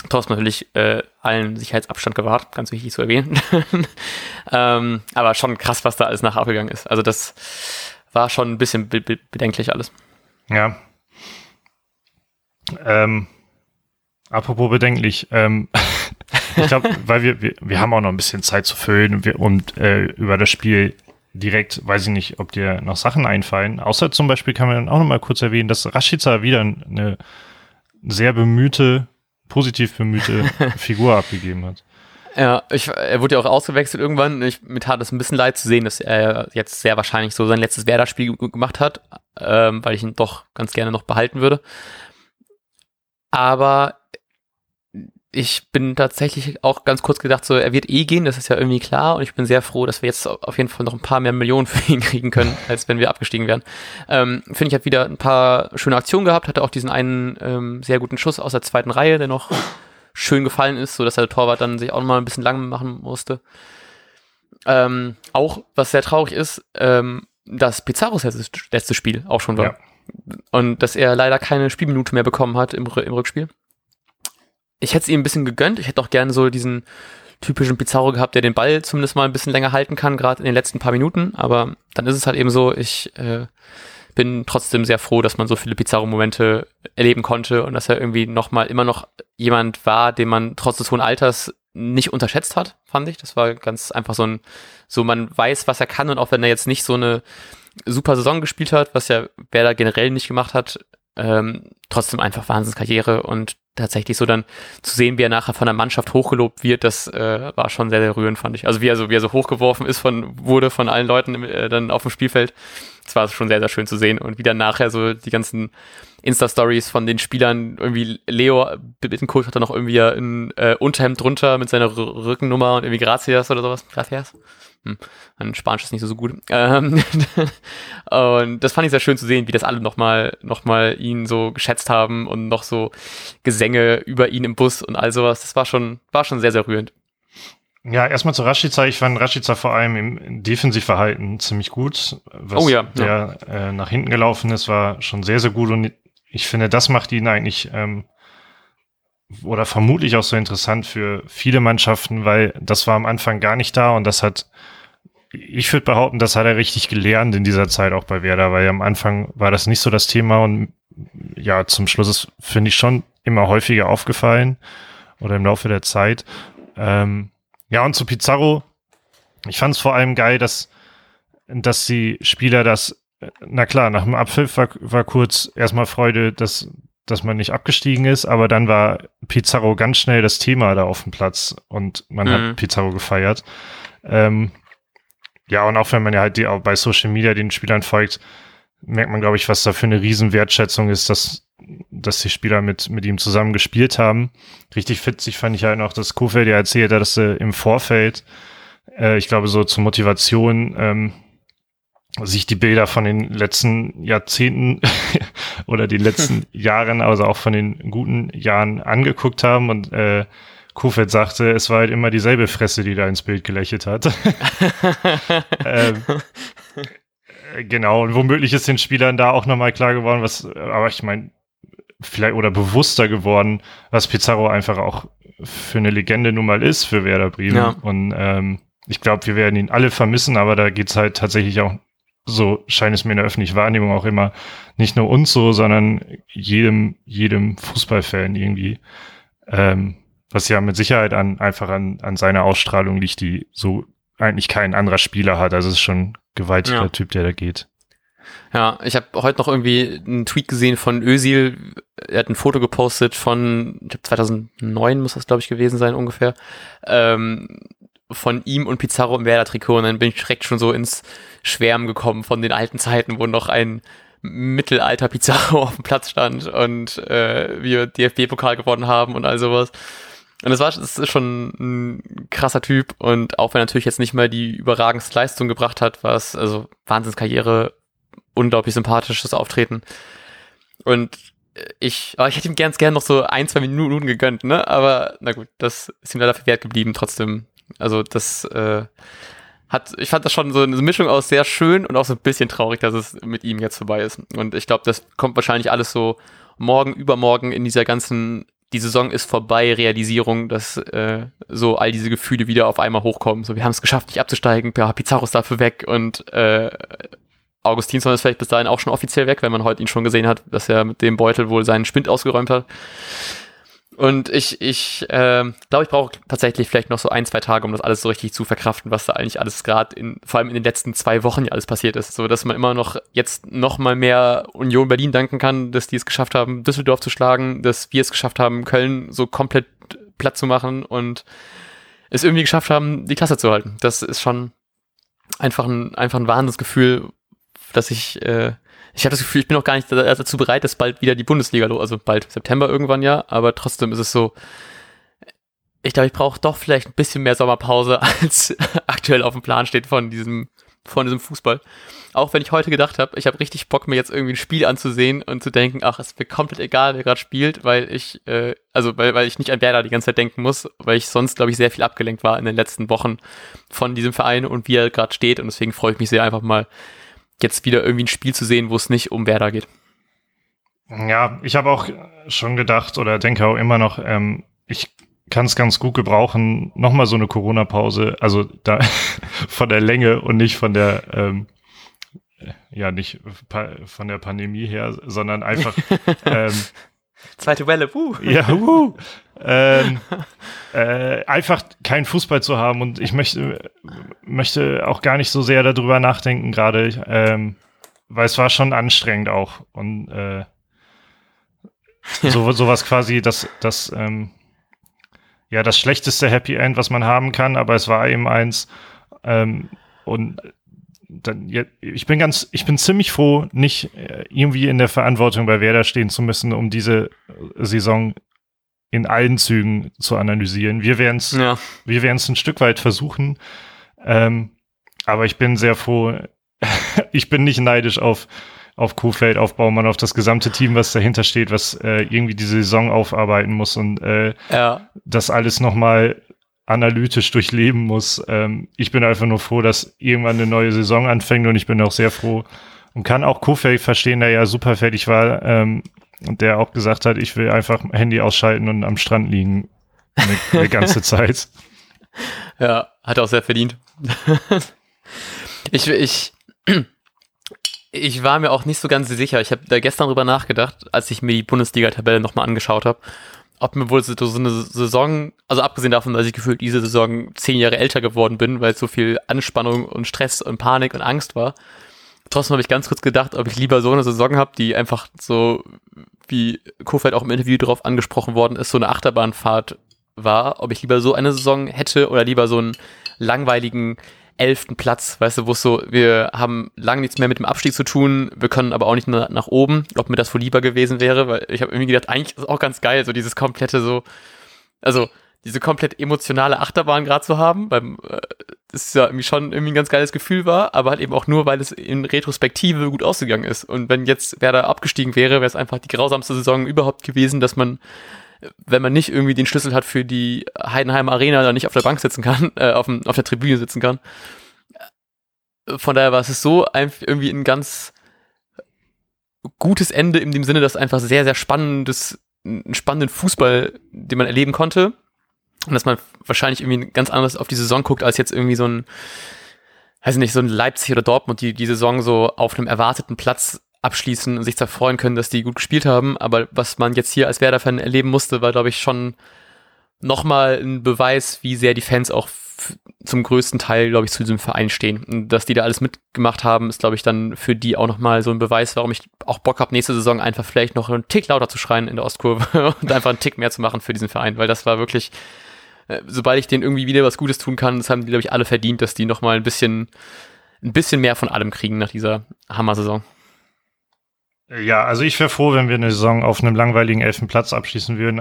Trotzdem natürlich äh, allen Sicherheitsabstand gewahrt, ganz wichtig zu erwähnen. [laughs] ähm, aber schon krass, was da alles nachher abgegangen ist. Also das war schon ein bisschen be be bedenklich alles. Ja. Ähm, Apropos bedenklich, ähm, [laughs] ich glaube, weil wir, wir, wir haben auch noch ein bisschen Zeit zu füllen und, wir, und äh, über das Spiel direkt, weiß ich nicht, ob dir noch Sachen einfallen. Außer zum Beispiel kann man auch noch mal kurz erwähnen, dass Rashica wieder eine sehr bemühte, positiv bemühte [laughs] Figur abgegeben hat. Ja, ich, er wurde ja auch ausgewechselt irgendwann. Ich, mir tat es ein bisschen leid zu sehen, dass er jetzt sehr wahrscheinlich so sein letztes Werder-Spiel gemacht hat, ähm, weil ich ihn doch ganz gerne noch behalten würde. Aber ich bin tatsächlich auch ganz kurz gedacht, so, er wird eh gehen, das ist ja irgendwie klar. Und ich bin sehr froh, dass wir jetzt auf jeden Fall noch ein paar mehr Millionen [laughs] für ihn kriegen können, als wenn wir abgestiegen wären. Ähm, Finde ich, hat wieder ein paar schöne Aktionen gehabt, hatte auch diesen einen ähm, sehr guten Schuss aus der zweiten Reihe, der noch schön gefallen ist, so dass der Torwart dann sich auch noch mal ein bisschen lang machen musste. Ähm, auch, was sehr traurig ist, ähm, dass Pizarros letztes, letztes Spiel auch schon war. Ja. Und dass er leider keine Spielminute mehr bekommen hat im, im Rückspiel ich hätte es ihm ein bisschen gegönnt. Ich hätte auch gerne so diesen typischen Pizarro gehabt, der den Ball zumindest mal ein bisschen länger halten kann, gerade in den letzten paar Minuten. Aber dann ist es halt eben so, ich äh, bin trotzdem sehr froh, dass man so viele Pizarro-Momente erleben konnte und dass er irgendwie nochmal immer noch jemand war, den man trotz des hohen Alters nicht unterschätzt hat, fand ich. Das war ganz einfach so ein, so man weiß, was er kann und auch wenn er jetzt nicht so eine super Saison gespielt hat, was ja wer da generell nicht gemacht hat, ähm, trotzdem einfach Wahnsinnskarriere und tatsächlich so dann zu sehen, wie er nachher von der Mannschaft hochgelobt wird, das äh, war schon sehr, sehr rührend, fand ich. Also wie er so, wie er so hochgeworfen ist von, wurde von allen Leuten äh, dann auf dem Spielfeld. Das war schon sehr, sehr schön zu sehen. Und wie dann nachher so die ganzen Insta-Stories von den Spielern, irgendwie Leo Bittencourt hat da noch irgendwie ein äh, Unterhemd drunter mit seiner R Rückennummer und irgendwie Gracias oder sowas. Gracias. Hm, mein Spanisch ist nicht so, so gut. [laughs] Ähm, und das fand ich sehr schön zu sehen, wie das alle nochmal noch mal ihn so geschätzt haben und noch so Gesänge über ihn im Bus und all sowas. Das war schon, war schon sehr, sehr rührend. Ja, erstmal zu Rashica. Ich fand Rashica vor allem im Defensivverhalten ziemlich gut. Was oh ja. Der ja. Äh, nach hinten gelaufen ist, war schon sehr, sehr gut. Und ich finde, das macht ihn eigentlich ähm, oder vermutlich auch so interessant für viele Mannschaften, weil das war am Anfang gar nicht da und das hat, ich würde behaupten, das hat er richtig gelernt in dieser Zeit auch bei Werder, weil am Anfang war das nicht so das Thema und ja, zum Schluss ist, finde ich schon immer häufiger aufgefallen oder im Laufe der Zeit. Ähm, ja, und zu Pizarro, ich fand es vor allem geil, dass, dass die Spieler das, na klar, nach dem Abpfiff war, war kurz erstmal Freude, dass, dass man nicht abgestiegen ist, aber dann war Pizarro ganz schnell das Thema da auf dem Platz und man mhm. hat Pizarro gefeiert. Ähm, ja, und auch wenn man ja halt die, auch bei Social Media den Spielern folgt, merkt man, glaube ich, was da für eine Riesenwertschätzung ist, dass, dass die Spieler mit, mit ihm zusammen gespielt haben. Richtig fitzig fand ich halt noch, dass Kofeld ja erzählt hat, dass er im Vorfeld, äh, ich glaube, so zur Motivation, ähm, sich die Bilder von den letzten Jahrzehnten [laughs] oder die letzten [laughs] Jahren, also auch von den guten Jahren angeguckt haben und äh, Kofeld sagte, es war halt immer dieselbe Fresse, die da ins Bild gelächelt hat. [laughs] ähm, genau, und womöglich ist den Spielern da auch nochmal klar geworden, was, aber ich meine, vielleicht oder bewusster geworden, was Pizarro einfach auch für eine Legende nun mal ist für Werder Bremen. Ja. Und ähm, ich glaube, wir werden ihn alle vermissen, aber da geht's halt tatsächlich auch, so scheint es mir in der öffentlichen Wahrnehmung auch immer, nicht nur uns so, sondern jedem, jedem Fußballfan irgendwie. Ähm, was ja mit Sicherheit an, einfach an, an seiner Ausstrahlung liegt, die so eigentlich kein anderer Spieler hat. Also es ist schon ein gewaltiger ja. Typ, der da geht. Ja, ich habe heute noch irgendwie einen Tweet gesehen von Özil. Er hat ein Foto gepostet von, ich glaube 2009 muss das glaube ich gewesen sein ungefähr, ähm, von ihm und Pizarro im Werder-Trikot. Und dann bin ich direkt schon so ins Schwärmen gekommen von den alten Zeiten, wo noch ein Mittelalter Pizarro [laughs] auf dem Platz stand und äh, wir DFB-Pokal gewonnen haben und all sowas. Und das war, das ist schon ein krasser Typ und auch wenn er natürlich jetzt nicht mehr die überragendste Leistung gebracht hat, war es also Wahnsinnskarriere, unglaublich sympathisches Auftreten. Und ich, aber ich hätte ihm ganz gern noch so ein, zwei Minuten gegönnt, ne? Aber na gut, das ist ihm leider verwehrt geblieben trotzdem. Also das äh, hat, ich fand das schon so eine Mischung aus sehr schön und auch so ein bisschen traurig, dass es mit ihm jetzt vorbei ist. Und ich glaube, das kommt wahrscheinlich alles so morgen, übermorgen in dieser ganzen die Saison ist vorbei, Realisierung, dass äh, so all diese Gefühle wieder auf einmal hochkommen. So, wir haben es geschafft, nicht abzusteigen, ja, Pizarro ist dafür weg und äh, Augustinsson ist vielleicht bis dahin auch schon offiziell weg, wenn man heute ihn schon gesehen hat, dass er mit dem Beutel wohl seinen Spind ausgeräumt hat. Und ich, ich äh, glaube, ich brauche tatsächlich vielleicht noch so ein, zwei Tage, um das alles so richtig zu verkraften, was da eigentlich alles gerade in, vor allem in den letzten zwei Wochen ja alles passiert ist. So dass man immer noch jetzt noch mal mehr Union Berlin danken kann, dass die es geschafft haben, Düsseldorf zu schlagen, dass wir es geschafft haben, Köln so komplett platt zu machen und es irgendwie geschafft haben, die Klasse zu halten. Das ist schon einfach ein, einfach ein Wahnsinnsgefühl, dass ich äh, ich habe das Gefühl, ich bin noch gar nicht dazu bereit, dass bald wieder die Bundesliga los, also bald September irgendwann ja, aber trotzdem ist es so, ich glaube, ich brauche doch vielleicht ein bisschen mehr Sommerpause, [laughs] als aktuell auf dem Plan steht von diesem, von diesem Fußball. Auch wenn ich heute gedacht habe, ich habe richtig Bock, mir jetzt irgendwie ein Spiel anzusehen und zu denken, ach, es mir komplett egal, wer gerade spielt, weil ich, äh, also weil, weil ich nicht an Werder die ganze Zeit denken muss, weil ich sonst, glaube ich, sehr viel abgelenkt war in den letzten Wochen von diesem Verein und wie er gerade steht. Und deswegen freue ich mich sehr einfach mal jetzt wieder irgendwie ein Spiel zu sehen, wo es nicht um Werder geht. Ja, ich habe auch schon gedacht oder denke auch immer noch, ähm, ich kann es ganz gut gebrauchen, nochmal so eine Corona-Pause, also da [laughs] von der Länge und nicht von der, ähm, ja, nicht von der Pandemie her, sondern einfach [laughs] ähm, Zweite Welle, wuh. Ja, wuh. [laughs] ähm, äh, einfach keinen Fußball zu haben und ich möchte, möchte auch gar nicht so sehr darüber nachdenken gerade, ähm, weil es war schon anstrengend auch und äh, so, sowas quasi, das, das, ähm, ja, das schlechteste Happy End, was man haben kann, aber es war eben eins ähm, und dann, ich bin ganz, ich bin ziemlich froh, nicht äh, irgendwie in der Verantwortung bei Werder stehen zu müssen, um diese äh, Saison in allen Zügen zu analysieren. Wir werden es, ja. wir werden es ein Stück weit versuchen, ähm, aber ich bin sehr froh. [laughs] ich bin nicht neidisch auf auf Kofeld, auf Baumann, auf das gesamte Team, was dahinter steht, was äh, irgendwie diese Saison aufarbeiten muss und äh, ja. das alles nochmal analytisch durchleben muss. Ähm, ich bin einfach nur froh, dass irgendwann eine neue Saison anfängt und ich bin auch sehr froh und kann auch Kofeld verstehen, der ja super fertig war ähm, und der auch gesagt hat, ich will einfach Handy ausschalten und am Strand liegen eine, eine [laughs] ganze Zeit. Ja, hat auch sehr verdient. [laughs] ich, ich, [clears throat] ich war mir auch nicht so ganz sicher. Ich habe da gestern drüber nachgedacht, als ich mir die Bundesliga-Tabelle nochmal angeschaut habe, ob mir wohl so, eine Saison, also abgesehen davon, dass ich gefühlt diese Saison zehn Jahre älter geworden bin, weil so viel Anspannung und Stress und Panik und Angst war. Trotzdem habe ich ganz kurz gedacht, ob ich lieber so eine Saison habe, die einfach so, wie Kofeld auch im Interview darauf angesprochen worden ist, so eine Achterbahnfahrt war, ob ich lieber so eine Saison hätte oder lieber so einen langweiligen elften Platz, weißt du, wo es so, wir haben lange nichts mehr mit dem Abstieg zu tun, wir können aber auch nicht nach, nach oben, ob mir das wohl lieber gewesen wäre, weil ich habe irgendwie gedacht, eigentlich ist es auch ganz geil, so dieses komplette so, also diese komplett emotionale Achterbahn gerade zu haben, weil äh, das ja irgendwie schon irgendwie ein ganz geiles Gefühl war, aber halt eben auch nur, weil es in Retrospektive gut ausgegangen ist. Und wenn jetzt Werder abgestiegen wäre, wäre es einfach die grausamste Saison überhaupt gewesen, dass man wenn man nicht irgendwie den Schlüssel hat für die Heidenheim Arena, da nicht auf der Bank sitzen kann, [laughs] äh, auf, dem, auf der Tribüne sitzen kann. Von daher war es so einfach irgendwie ein ganz gutes Ende in dem Sinne, dass einfach sehr, sehr spannendes, einen spannenden Fußball, den man erleben konnte. Und dass man wahrscheinlich irgendwie ganz anders auf die Saison guckt, als jetzt irgendwie so ein, weiß nicht, so ein Leipzig oder Dortmund, die die Saison so auf einem erwarteten Platz abschließen und sich da freuen können, dass die gut gespielt haben. Aber was man jetzt hier als Werder-Fan erleben musste, war, glaube ich, schon nochmal ein Beweis, wie sehr die Fans auch zum größten Teil, glaube ich, zu diesem Verein stehen. Und dass die da alles mitgemacht haben, ist, glaube ich, dann für die auch nochmal so ein Beweis, warum ich auch Bock habe, nächste Saison einfach vielleicht noch einen Tick lauter zu schreien in der Ostkurve [laughs] und einfach einen Tick mehr zu machen für diesen Verein, weil das war wirklich, äh, sobald ich denen irgendwie wieder was Gutes tun kann, das haben die, glaube ich, alle verdient, dass die nochmal ein bisschen, ein bisschen mehr von allem kriegen nach dieser Hammer-Saison. Ja, also ich wäre froh, wenn wir eine Saison auf einem langweiligen elften Platz abschließen würden.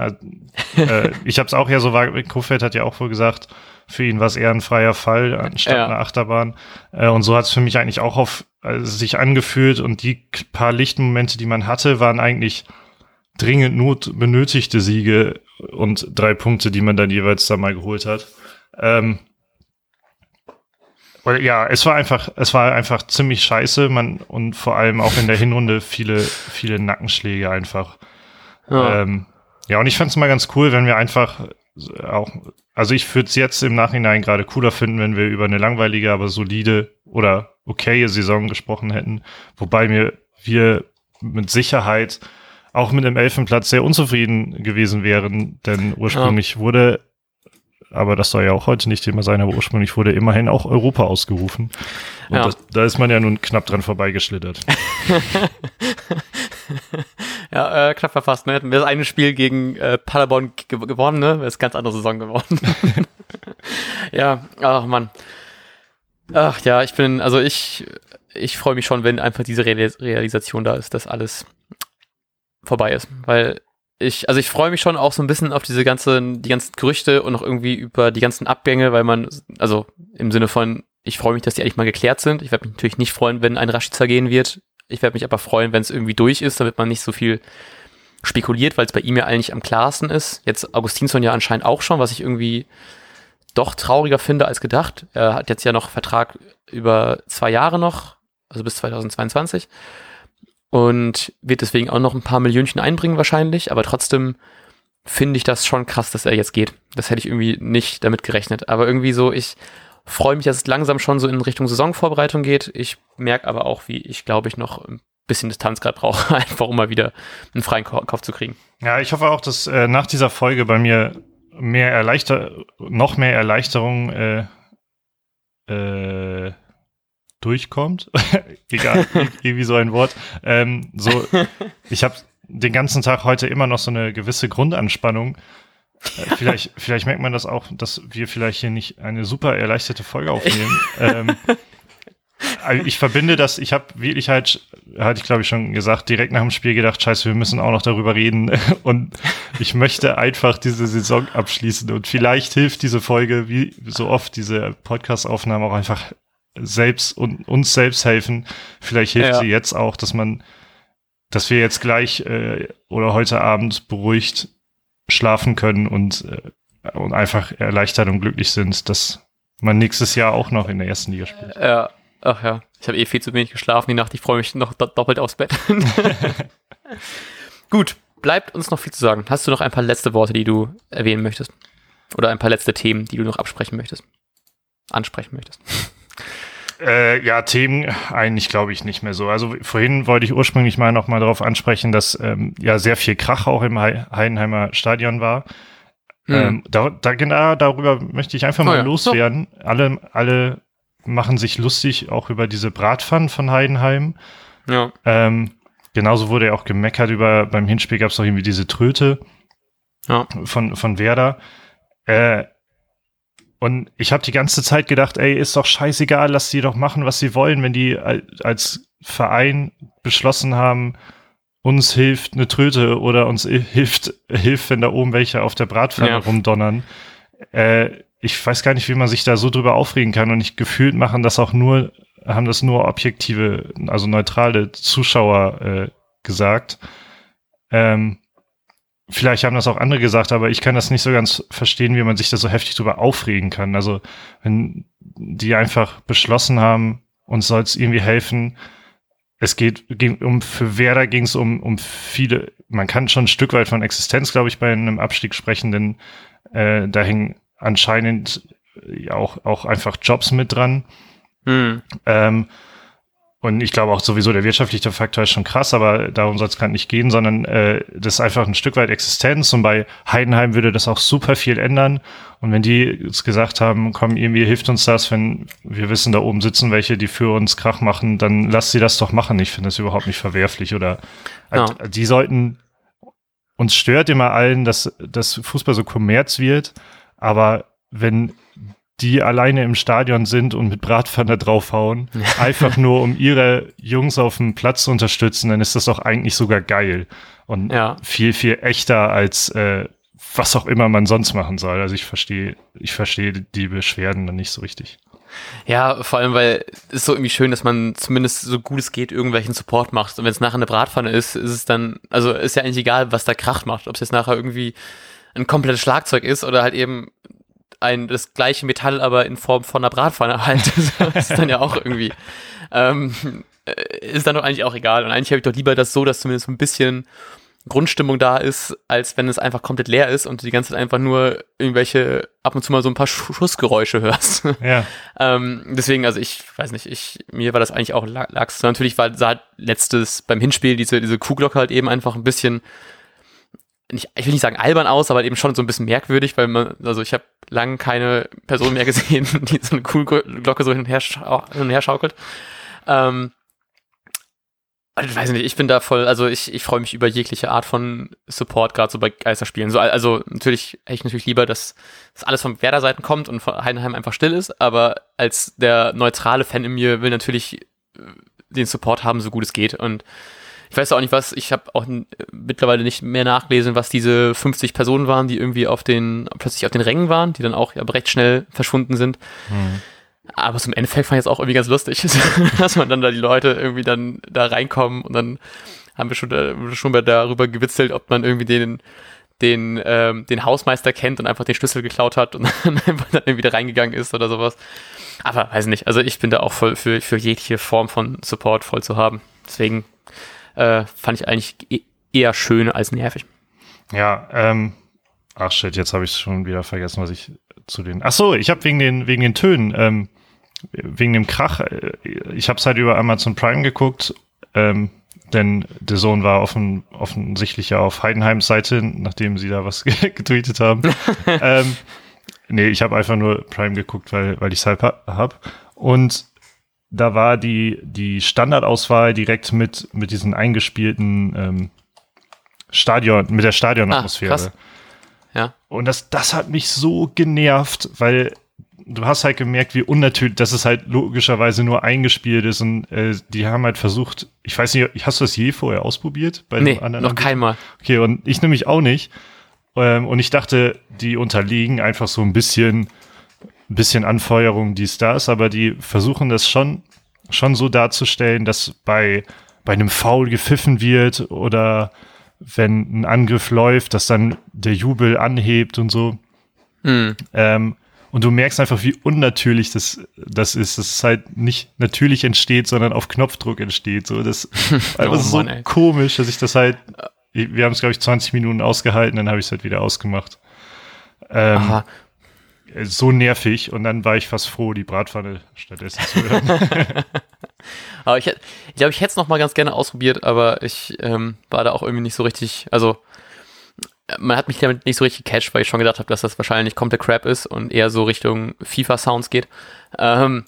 äh, [laughs] ich habe es auch ja so, Kofeld hat ja auch wohl gesagt, für ihn war es eher ein freier Fall anstatt ja. eine Achterbahn. Äh, und so hat es für mich eigentlich auch auf also sich angefühlt und die paar Lichtmomente, die man hatte, waren eigentlich dringend not benötigte Siege und drei Punkte, die man dann jeweils da mal geholt hat. Ähm, ja, es war einfach, es war einfach ziemlich scheiße, man und vor allem auch in der Hinrunde viele, viele Nackenschläge einfach. Ja, ähm, ja und ich fand es mal ganz cool, wenn wir einfach auch, also ich würde es jetzt im Nachhinein gerade cooler finden, wenn wir über eine langweilige, aber solide oder okaye Saison gesprochen hätten, wobei mir wir mit Sicherheit auch mit dem Elfenplatz sehr unzufrieden gewesen wären, denn ursprünglich ja. wurde aber das soll ja auch heute nicht Thema sein, aber ursprünglich wurde immerhin auch Europa ausgerufen. Und ja. das, da ist man ja nun knapp dran vorbeigeschlittert. [laughs] ja, äh, knapp verfasst, ne? Hätten wir das eine Spiel gegen äh, Paderborn gewonnen, ne? Wäre es ganz andere Saison geworden. [laughs] [laughs] ja, ach man. Ach ja, ich bin, also ich, ich freue mich schon, wenn einfach diese Realisation da ist, dass alles vorbei ist, weil ich, also ich freue mich schon auch so ein bisschen auf diese ganzen, die ganzen Gerüchte und auch irgendwie über die ganzen Abgänge, weil man, also im Sinne von, ich freue mich, dass die eigentlich mal geklärt sind. Ich werde mich natürlich nicht freuen, wenn ein Rashica gehen wird. Ich werde mich aber freuen, wenn es irgendwie durch ist, damit man nicht so viel spekuliert, weil es bei ihm ja eigentlich am klarsten ist. Jetzt Augustinsson ja anscheinend auch schon, was ich irgendwie doch trauriger finde als gedacht. Er hat jetzt ja noch Vertrag über zwei Jahre noch, also bis 2022 und wird deswegen auch noch ein paar Millionchen einbringen wahrscheinlich, aber trotzdem finde ich das schon krass, dass er jetzt geht. Das hätte ich irgendwie nicht damit gerechnet. Aber irgendwie so, ich freue mich, dass es langsam schon so in Richtung Saisonvorbereitung geht. Ich merke aber auch, wie ich glaube ich noch ein bisschen Distanz gerade brauche, [laughs] einfach um mal wieder einen freien Kopf zu kriegen. Ja, ich hoffe auch, dass äh, nach dieser Folge bei mir mehr Erleichter noch mehr Erleichterung äh, äh, durchkommt. [laughs] Egal, irgendwie so ein Wort. Ähm, so, ich habe den ganzen Tag heute immer noch so eine gewisse Grundanspannung. Äh, vielleicht, [laughs] vielleicht merkt man das auch, dass wir vielleicht hier nicht eine super erleichterte Folge aufnehmen. [laughs] ähm, also ich verbinde das, ich habe wirklich halt, hatte ich glaube ich schon gesagt, direkt nach dem Spiel gedacht, scheiße, wir müssen auch noch darüber reden und ich möchte einfach diese Saison abschließen und vielleicht hilft diese Folge, wie so oft diese Podcast-Aufnahmen auch einfach selbst und uns selbst helfen. Vielleicht hilft ja. sie jetzt auch, dass man, dass wir jetzt gleich äh, oder heute Abend beruhigt schlafen können und, äh, und einfach erleichtert und glücklich sind, dass man nächstes Jahr auch noch in der ersten Liga spielt. Ja, ach ja. Ich habe eh viel zu wenig geschlafen die Nacht. Ich freue mich noch do doppelt aufs Bett. [laughs] Gut, bleibt uns noch viel zu sagen. Hast du noch ein paar letzte Worte, die du erwähnen möchtest? Oder ein paar letzte Themen, die du noch absprechen möchtest? Ansprechen möchtest? Äh, ja, Themen eigentlich glaube ich nicht mehr so. Also vorhin wollte ich ursprünglich mal noch mal darauf ansprechen, dass ähm, ja sehr viel Krach auch im He Heidenheimer Stadion war. Hm. Ähm, da, da, genau darüber möchte ich einfach mal oh ja. loswerden. So. Alle, alle machen sich lustig auch über diese Bratpfannen von Heidenheim. Ja. Ähm, genauso wurde ja auch gemeckert über, beim Hinspiel gab es doch irgendwie diese Tröte ja. von, von Werder. Äh, und ich habe die ganze Zeit gedacht, ey, ist doch scheißegal, lass die doch machen, was sie wollen, wenn die als Verein beschlossen haben, uns hilft eine Tröte oder uns hilft, hilft, wenn da oben welche auf der Bratpfanne ja. rumdonnern. Äh, ich weiß gar nicht, wie man sich da so drüber aufregen kann und ich gefühlt machen das auch nur, haben das nur objektive, also neutrale Zuschauer äh, gesagt. Ähm, vielleicht haben das auch andere gesagt, aber ich kann das nicht so ganz verstehen, wie man sich da so heftig drüber aufregen kann. Also wenn die einfach beschlossen haben, uns soll es irgendwie helfen. Es geht ging um für Werder ging es um um viele. Man kann schon ein Stück weit von Existenz, glaube ich, bei einem Abstieg sprechen, denn äh, da hängen anscheinend auch auch einfach Jobs mit dran. Mhm. Ähm, und ich glaube auch sowieso, der wirtschaftliche Faktor ist schon krass, aber darum soll es gerade nicht gehen, sondern äh, das ist einfach ein Stück weit Existenz. Und bei Heidenheim würde das auch super viel ändern. Und wenn die jetzt gesagt haben, komm, irgendwie hilft uns das, wenn wir wissen, da oben sitzen welche, die für uns Krach machen, dann lass sie das doch machen. Ich finde das überhaupt nicht verwerflich. Oder ja. die sollten, uns stört immer allen, dass, dass Fußball so Kommerz wird. Aber wenn die alleine im Stadion sind und mit Bratpfanne draufhauen, [laughs] einfach nur um ihre Jungs auf dem Platz zu unterstützen, dann ist das doch eigentlich sogar geil und ja. viel, viel echter als äh, was auch immer man sonst machen soll. Also ich verstehe, ich verstehe die Beschwerden dann nicht so richtig. Ja, vor allem, weil es so irgendwie schön, dass man zumindest so gut es geht irgendwelchen Support macht. Und wenn es nachher eine Bratpfanne ist, ist es dann, also ist ja eigentlich egal, was da Kracht macht. Ob es jetzt nachher irgendwie ein komplettes Schlagzeug ist oder halt eben ein das gleiche Metall, aber in Form von einer Bratpfanne halt. [laughs] das ist dann ja auch irgendwie, ähm, äh, ist dann doch eigentlich auch egal. Und eigentlich habe ich doch lieber das so, dass zumindest ein bisschen Grundstimmung da ist, als wenn es einfach komplett leer ist und du die ganze Zeit einfach nur irgendwelche, ab und zu mal so ein paar Schussgeräusche hörst. Ja. [laughs] ähm, deswegen, also ich weiß nicht, ich, mir war das eigentlich auch Lachs. Natürlich war, sah letztes beim Hinspiel diese, diese Kuhglocke halt eben einfach ein bisschen nicht, ich will nicht sagen albern aus, aber eben schon so ein bisschen merkwürdig, weil man, also ich habe lange keine Person mehr gesehen, [laughs] die so eine coole Glocke so hin und her, hin und her schaukelt. Ähm, ich weiß nicht, ich bin da voll, also ich, ich freue mich über jegliche Art von Support, gerade so bei Geisterspielen. So, also natürlich hätte ich natürlich lieber, dass das alles von Werder-Seiten kommt und von Heidenheim einfach still ist, aber als der neutrale Fan in mir will natürlich den Support haben, so gut es geht. Und ich weiß auch nicht was, ich habe auch mittlerweile nicht mehr nachgelesen, was diese 50 Personen waren, die irgendwie auf den, plötzlich auf den Rängen waren, die dann auch ja, recht schnell verschwunden sind. Mhm. Aber zum Endeffekt fand ich es auch irgendwie ganz lustig, [laughs] dass man dann da die Leute irgendwie dann da reinkommen und dann haben wir schon, da, schon mal darüber gewitzelt, ob man irgendwie den, den, ähm, den Hausmeister kennt und einfach den Schlüssel geklaut hat und [laughs] dann einfach dann irgendwie da reingegangen ist oder sowas. Aber weiß nicht, also ich bin da auch voll für, für jegliche Form von Support voll zu haben. Deswegen äh, fand ich eigentlich e-, eher schön als nervig. Ja, ähm, ach shit, jetzt habe ich schon wieder vergessen, was ich zu den. Ach so, ich habe wegen den wegen den Tönen, ähm, wegen dem Krach. Äh, ich habe es halt über Amazon Prime geguckt, ähm, denn der Sohn war offen, offensichtlich ja auf Heidenheims Seite, nachdem sie da was [laughs] getweetet haben. [laughs] ähm, nee, ich habe einfach nur Prime geguckt, weil weil ich es halt hab. Und da war die, die Standardauswahl direkt mit, mit diesen eingespielten ähm, Stadion, mit der Stadionatmosphäre. Ah, ja. Und das, das hat mich so genervt, weil du hast halt gemerkt, wie unnatürlich, dass es halt logischerweise nur eingespielt ist und äh, die haben halt versucht, ich weiß nicht, hast du das je vorher ausprobiert? Bei nee, anderen noch keinmal. Okay, und ich nämlich auch nicht. Ähm, und ich dachte, die unterliegen einfach so ein bisschen bisschen Anfeuerung, dies, das, aber die versuchen das schon, schon so darzustellen, dass bei, bei einem Foul gepfiffen wird oder wenn ein Angriff läuft, dass dann der Jubel anhebt und so. Mhm. Ähm, und du merkst einfach, wie unnatürlich das, das ist. Dass es halt nicht natürlich entsteht, sondern auf Knopfdruck entsteht. So, das ist [laughs] einfach oh, so Mann, komisch, dass ich das halt, wir haben es, glaube ich, 20 Minuten ausgehalten, dann habe ich es halt wieder ausgemacht. Ähm, Aha. Äh, so nervig und dann war ich fast froh, die Bratpfanne stattdessen zu hören. [laughs] aber ich, ich glaube, ich hätte es noch mal ganz gerne ausprobiert, aber ich ähm, war da auch irgendwie nicht so richtig, also man hat mich damit nicht so richtig catcht, weil ich schon gedacht habe, dass das wahrscheinlich komplett Crap ist und eher so Richtung FIFA-Sounds geht. Ähm,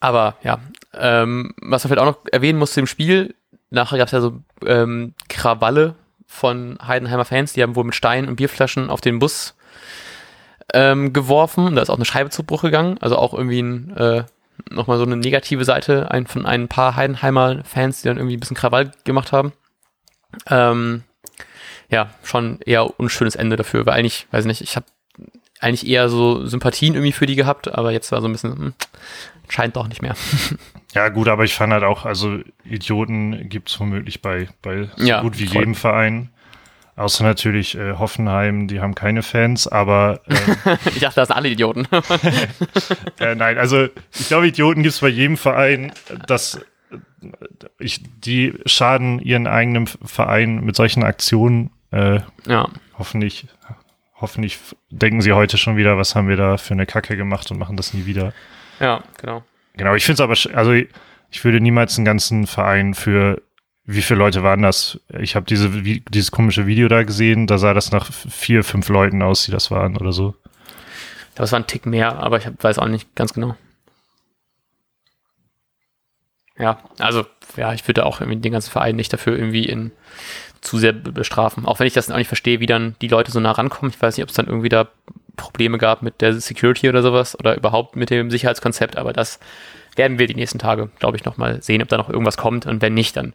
aber ja, ähm, was man vielleicht auch noch erwähnen muss dem Spiel, nachher gab es ja so ähm, Krawalle von Heidenheimer Fans, die haben wohl mit Steinen und Bierflaschen auf den Bus ähm, geworfen. Da ist auch eine Scheibe zu Bruch gegangen. Also auch irgendwie ein, äh, nochmal so eine negative Seite ein, von ein paar Heidenheimer Fans, die dann irgendwie ein bisschen Krawall gemacht haben. Ähm, ja, schon eher unschönes Ende dafür, weil eigentlich, weiß nicht, ich habe eigentlich eher so Sympathien irgendwie für die gehabt, aber jetzt war so ein bisschen, hm, scheint doch nicht mehr. [laughs] Ja, gut, aber ich fand halt auch, also Idioten gibt es womöglich bei, bei so Ja, gut wie voll. jedem Verein. Außer natürlich äh, Hoffenheim, die haben keine Fans, aber äh, ich dachte, das sind alle Idioten. [laughs] äh, nein, also ich glaube, Idioten gibt es bei jedem Verein, dass äh, ich, die schaden ihren eigenen Verein mit solchen Aktionen. Äh, ja, hoffentlich, hoffentlich denken sie heute schon wieder, was haben wir da für eine Kacke gemacht und machen das nie wieder. ja, genau. Genau, ich finde es aber, also ich würde niemals einen ganzen Verein für, wie viele Leute waren das? Ich habe diese, dieses komische Video da gesehen, da sah das nach vier, fünf Leuten aus, die das waren oder so. Das war ein Tick mehr, aber ich weiß auch nicht ganz genau. Ja, also, ja, ich würde auch den ganzen Verein nicht dafür irgendwie in zu sehr be- bestrafen. Auch wenn ich das auch nicht verstehe, wie dann die Leute so nah rankommen. Ich weiß nicht, ob es dann irgendwie da Probleme gab mit der Security oder sowas oder überhaupt mit dem Sicherheitskonzept, aber das werden wir die nächsten Tage, glaube ich, nochmal sehen, ob da noch irgendwas kommt und wenn nicht, dann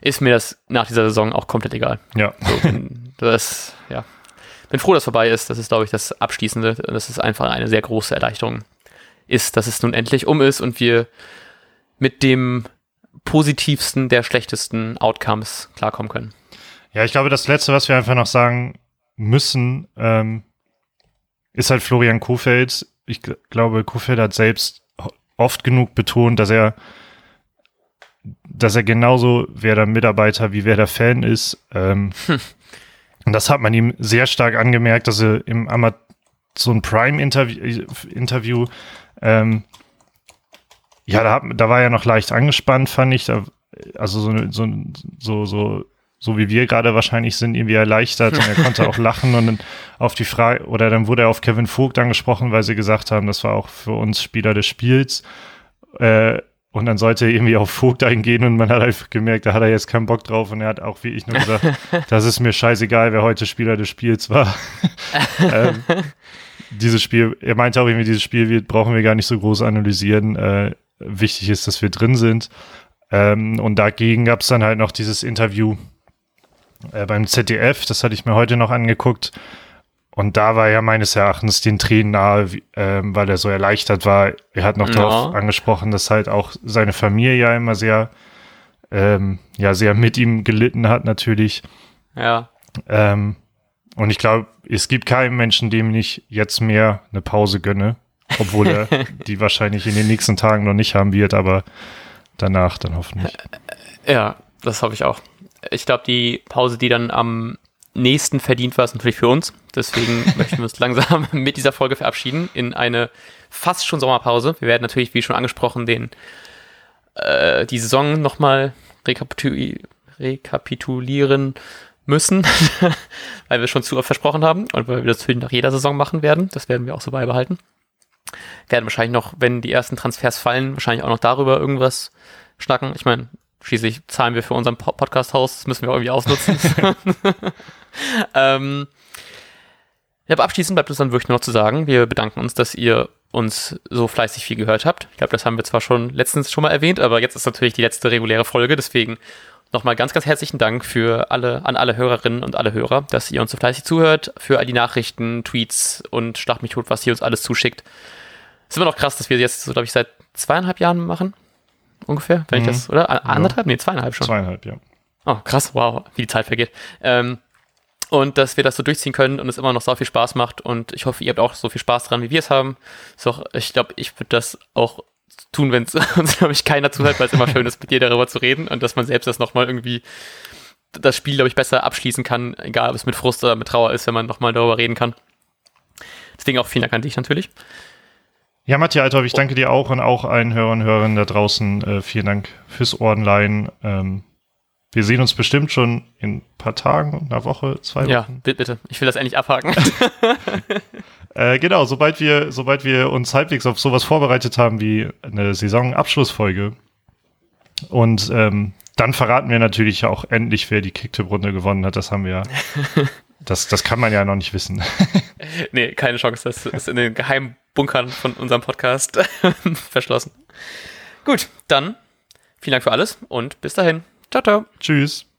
ist mir das nach dieser Saison auch komplett egal. Ja, So, [laughs] bin, das, ja. Bin froh, dass es vorbei ist. Das ist, glaube ich, das Abschließende. Das ist einfach eine sehr große Erleichterung ist, dass es nun endlich um ist und wir mit dem positivsten der schlechtesten Outcomes klarkommen können. ja, ich glaube, das Letzte, was wir einfach noch sagen müssen, ähm, ist halt Florian Kofeld. Ich gl- glaube, Kofeld hat selbst oft genug betont, dass er dass er genauso Werder Mitarbeiter wie Werder Fan ist. Ähm, Und das hat man ihm sehr stark angemerkt, dass er im Amazon Prime Interview, ähm, ja, da, hat, da war er noch leicht angespannt, fand ich. Da, also so, so, so, so, so wie wir gerade wahrscheinlich sind, irgendwie erleichtert und er konnte auch [laughs] lachen und dann auf die Frage, oder dann wurde er auf Kevin Vogt angesprochen, weil sie gesagt haben, das war auch für uns Spieler des Spiels. Äh, und dann sollte er irgendwie auf Vogt eingehen und man hat einfach gemerkt, da hat er jetzt keinen Bock drauf und er hat auch wie ich nur gesagt, [laughs] das ist mir scheißegal, wer heute Spieler des Spiels war. [laughs] ähm, dieses Spiel, er meinte auch irgendwie, dieses Spiel wir, brauchen wir gar nicht so groß analysieren. Äh, wichtig ist, dass wir drin sind. Ähm, und dagegen gab es dann halt noch dieses Interview äh, beim ZDF, das hatte ich mir heute noch angeguckt. Und da war er meines Erachtens den Tränen nahe, ähm, weil er so erleichtert war. Er hat noch Ja. darauf angesprochen, dass halt auch seine Familie ja immer sehr, ähm, ja, sehr mit ihm gelitten hat, natürlich. Ja, Ähm, und ich glaube, es gibt keinen Menschen, dem ich jetzt mehr eine Pause gönne, obwohl er [laughs] die wahrscheinlich in den nächsten Tagen noch nicht haben wird, aber danach dann hoffentlich. ja, das hoffe ich auch. Ich glaube, die Pause, die dann am nächsten verdient war, ist natürlich für uns. Deswegen [laughs] möchten wir uns langsam [laughs] mit dieser Folge verabschieden in eine fast schon Sommerpause. Wir werden natürlich, wie schon angesprochen, den äh, die Saison nochmal rekapituli rekapitulieren müssen, [laughs] weil wir schon zu oft versprochen haben und weil wir das natürlich nach jeder Saison machen werden. Das werden wir auch so beibehalten. Werden wahrscheinlich noch, wenn die ersten Transfers fallen, wahrscheinlich auch noch darüber irgendwas schnacken. Ich meine, schließlich zahlen wir für unseren Po- Podcast-Haus, das müssen wir irgendwie ausnutzen. [laughs] ähm, ja, aber abschließend bleibt es dann wirklich nur noch zu sagen, wir bedanken uns, dass ihr uns so fleißig viel gehört habt. Ich glaube, das haben wir zwar schon letztens schon mal erwähnt, aber jetzt ist natürlich die letzte reguläre Folge, deswegen nochmal ganz, ganz herzlichen Dank für alle, an alle Hörerinnen und alle Hörer, dass ihr uns so fleißig zuhört, für all die Nachrichten, Tweets und Schlag mich tot, was ihr uns alles zuschickt. Es ist immer noch krass, dass wir jetzt, so glaube ich, seit zweieinhalb Jahren machen. Ungefähr, wenn Mhm. ich das, oder? Anderthalb? Nee, zweieinhalb schon. Zweieinhalb, ja. Oh, krass, wow, wie die Zeit vergeht. Ähm, und dass wir das so durchziehen können und es immer noch so viel Spaß macht. Und ich hoffe, ihr habt auch so viel Spaß dran, wie wir es haben. Ist auch, ich glaube, ich würde das auch tun, wenn es [laughs] uns, glaube ich, keiner zuhört, weil es immer schön ist, mit dir darüber zu reden und dass man selbst das nochmal irgendwie das Spiel, glaube ich, besser abschließen kann, egal ob es mit Frust oder mit Trauer ist, wenn man nochmal darüber reden kann. Deswegen auch vielen Dank an dich natürlich. Ja, Matthias Althoff, ich danke dir auch und auch allen Hörern und Hörerinnen da draußen. Äh, vielen Dank fürs Ohrenleihen. Ähm, wir sehen uns bestimmt schon in ein paar Tagen, einer Woche, zwei Wochen. Ja, bitte. Ich will das endlich abhaken. [laughs] äh, genau, sobald wir, sobald wir uns halbwegs auf sowas vorbereitet haben wie eine Saisonabschlussfolge. Und ähm, dann verraten wir natürlich auch endlich, wer die Kicktipp-Runde gewonnen hat. Das haben wir [laughs] Das, das kann man ja noch nicht wissen. nee, keine Chance. Das ist in den geheimen Bunkern von unserem Podcast [laughs] verschlossen. Gut, dann vielen Dank für alles und bis dahin. Ciao, ciao. Tschüss.